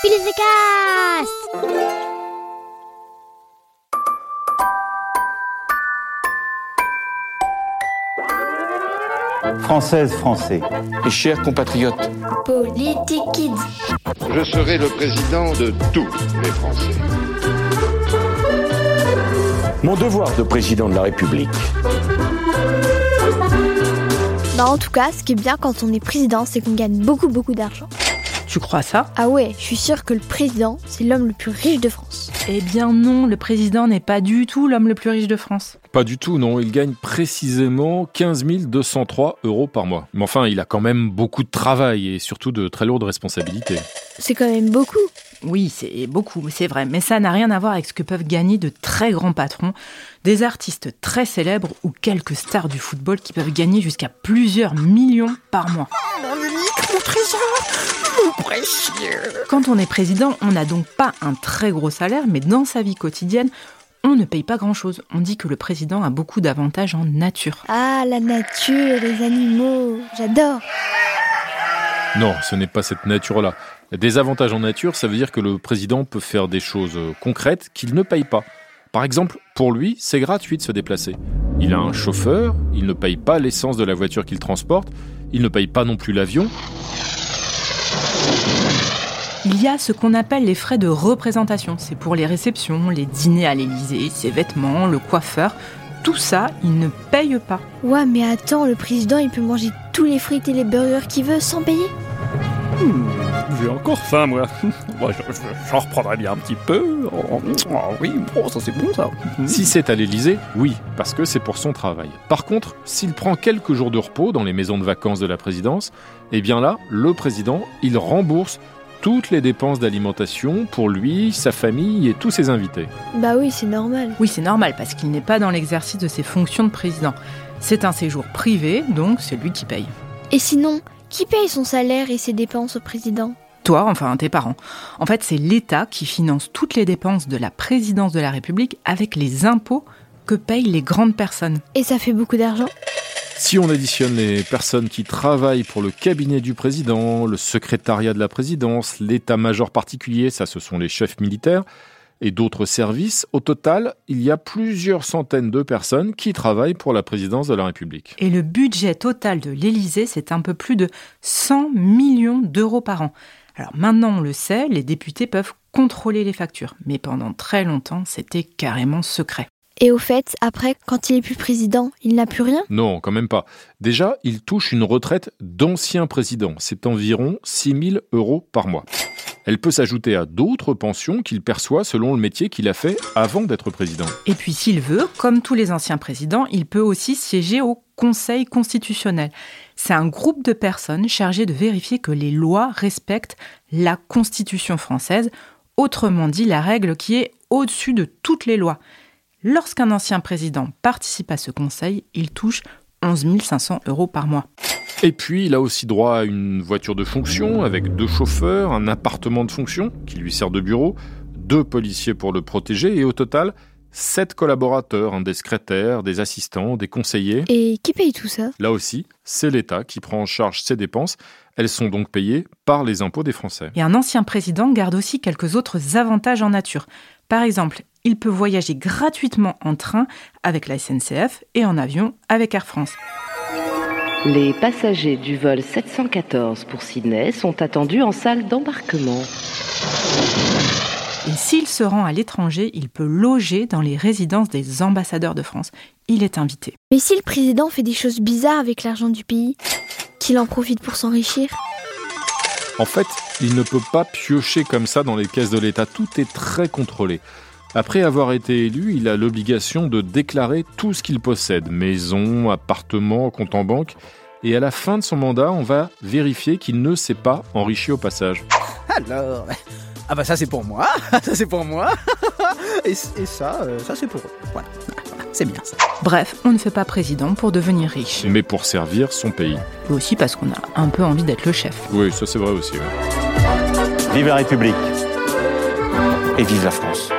Cast Françaises, Français. Et chers compatriotes, Politique Kids. Je serai le président de tous les Français. Mon devoir de président de la République. Bah en tout cas, ce qui est bien quand on est président, c'est qu'on gagne beaucoup beaucoup d'argent. Tu crois ça? Ah ouais, je suis sûre que le président, c'est l'homme le plus riche de France. Eh bien non, le président n'est pas du tout l'homme le plus riche de France. Pas du tout, non. Il gagne précisément 15 203 euros par mois. Mais enfin, il a quand même beaucoup de travail et surtout de très lourdes responsabilités. C'est quand même beaucoup. Oui, c'est beaucoup, c'est vrai, mais ça n'a rien à voir avec ce que peuvent gagner de très grands patrons, des artistes très célèbres ou quelques stars du football qui peuvent gagner jusqu'à plusieurs millions par mois. Quand on est président, on n'a donc pas un très gros salaire, mais dans sa vie quotidienne, on ne paye pas grand-chose. On dit que le président a beaucoup d'avantages en nature. Ah, la nature, les animaux, j'adore. Non, ce n'est pas cette nature-là. Des avantages en nature, ça veut dire que le président peut faire des choses euh, concrètes qu'il ne paye pas. Par exemple, pour lui, c'est gratuit de se déplacer. Il a un chauffeur, il ne paye pas l'essence de la voiture qu'il transporte, il ne paye pas non plus l'avion. Il y a ce qu'on appelle les frais de représentation. C'est pour les réceptions, les dîners à l'Élysée, ses vêtements, le coiffeur. Tout ça, il ne paye pas. Ouais, mais attends, le président, il peut manger tous les frites et les burgers qu'il veut sans payer J'ai encore faim, moi. Moi, je- je- J'en reprendrai bien un petit peu. Oh, oh, oui, oh, ça c'est bon, ça. Si c'est à l'Élysée, oui, parce que c'est pour son travail. Par contre, s'il prend quelques jours de repos dans les maisons de vacances de la présidence, eh bien là, le président, il rembourse toutes les dépenses d'alimentation pour lui, sa famille et tous ses invités. Bah oui, c'est normal. Oui, c'est normal parce qu'il n'est pas dans l'exercice de ses fonctions de président. C'est un séjour privé, donc c'est lui qui paye. Et sinon, qui paye son salaire et ses dépenses au président? Toi, enfin tes parents. En fait, c'est l'État qui finance toutes les dépenses de la présidence de la République avec les impôts que payent les grandes personnes. Et ça fait beaucoup d'argent? Si on additionne les personnes qui travaillent pour le cabinet du président, le secrétariat de la présidence, l'état-major particulier, ça ce sont les chefs militaires, et d'autres services, au total, il y a plusieurs centaines de personnes qui travaillent pour la présidence de la République. Et le budget total de l'Élysée, c'est un peu plus de 100 millions d'euros par an. Alors maintenant, on le sait, les députés peuvent contrôler les factures. Mais pendant très longtemps, c'était carrément secret. Et au fait, après, quand il est plus président, il n'a plus rien? Non, quand même pas. Déjà, il touche une retraite d'ancien président. C'est environ 6 000 euros par mois. Elle peut s'ajouter à d'autres pensions qu'il perçoit selon le métier qu'il a fait avant d'être président. Et puis s'il veut, comme tous les anciens présidents, il peut aussi siéger au Conseil constitutionnel. C'est un groupe de personnes chargées de vérifier que les lois respectent la Constitution française, autrement dit la règle qui est au-dessus de toutes les lois. Lorsqu'un ancien président participe à ce conseil, il touche 11 500 euros par mois. Et puis, il a aussi droit à une voiture de fonction avec deux chauffeurs, un appartement de fonction qui lui sert de bureau, deux policiers pour le protéger et au total, sept collaborateurs, hein, des secrétaires, des assistants, des conseillers. Et qui paye tout ça? Là aussi, c'est l'État qui prend en charge ces dépenses. Elles sont donc payées par les impôts des Français. Et un ancien président garde aussi quelques autres avantages en nature. Par exemple, il peut voyager gratuitement en train avec la SNCF et en avion avec Air France. Les passagers du vol 714 pour Sydney sont attendus en salle d'embarquement. Et s'il se rend à l'étranger, il peut loger dans les résidences des ambassadeurs de France. Il est invité. Mais si le président fait des choses bizarres avec l'argent du pays, qu'il en profite pour s'enrichir? En fait, il ne peut pas piocher comme ça dans les caisses de l'État. Tout est très contrôlé. Après avoir été élu, il a l'obligation de déclarer tout ce qu'il possède, maison, appartement, compte en banque. Et à la fin de son mandat, on va vérifier qu'il ne s'est pas enrichi au passage. Alors, ah bah ça c'est pour moi, ça c'est pour moi, et, et ça, euh, ça c'est pour eux. Voilà, c'est bien ça. Bref, on ne fait pas président pour devenir riche. Mais pour servir son pays. Et aussi parce qu'on a un peu envie d'être le chef. Oui, ça c'est vrai aussi. ouais. Vive la République et vive la France.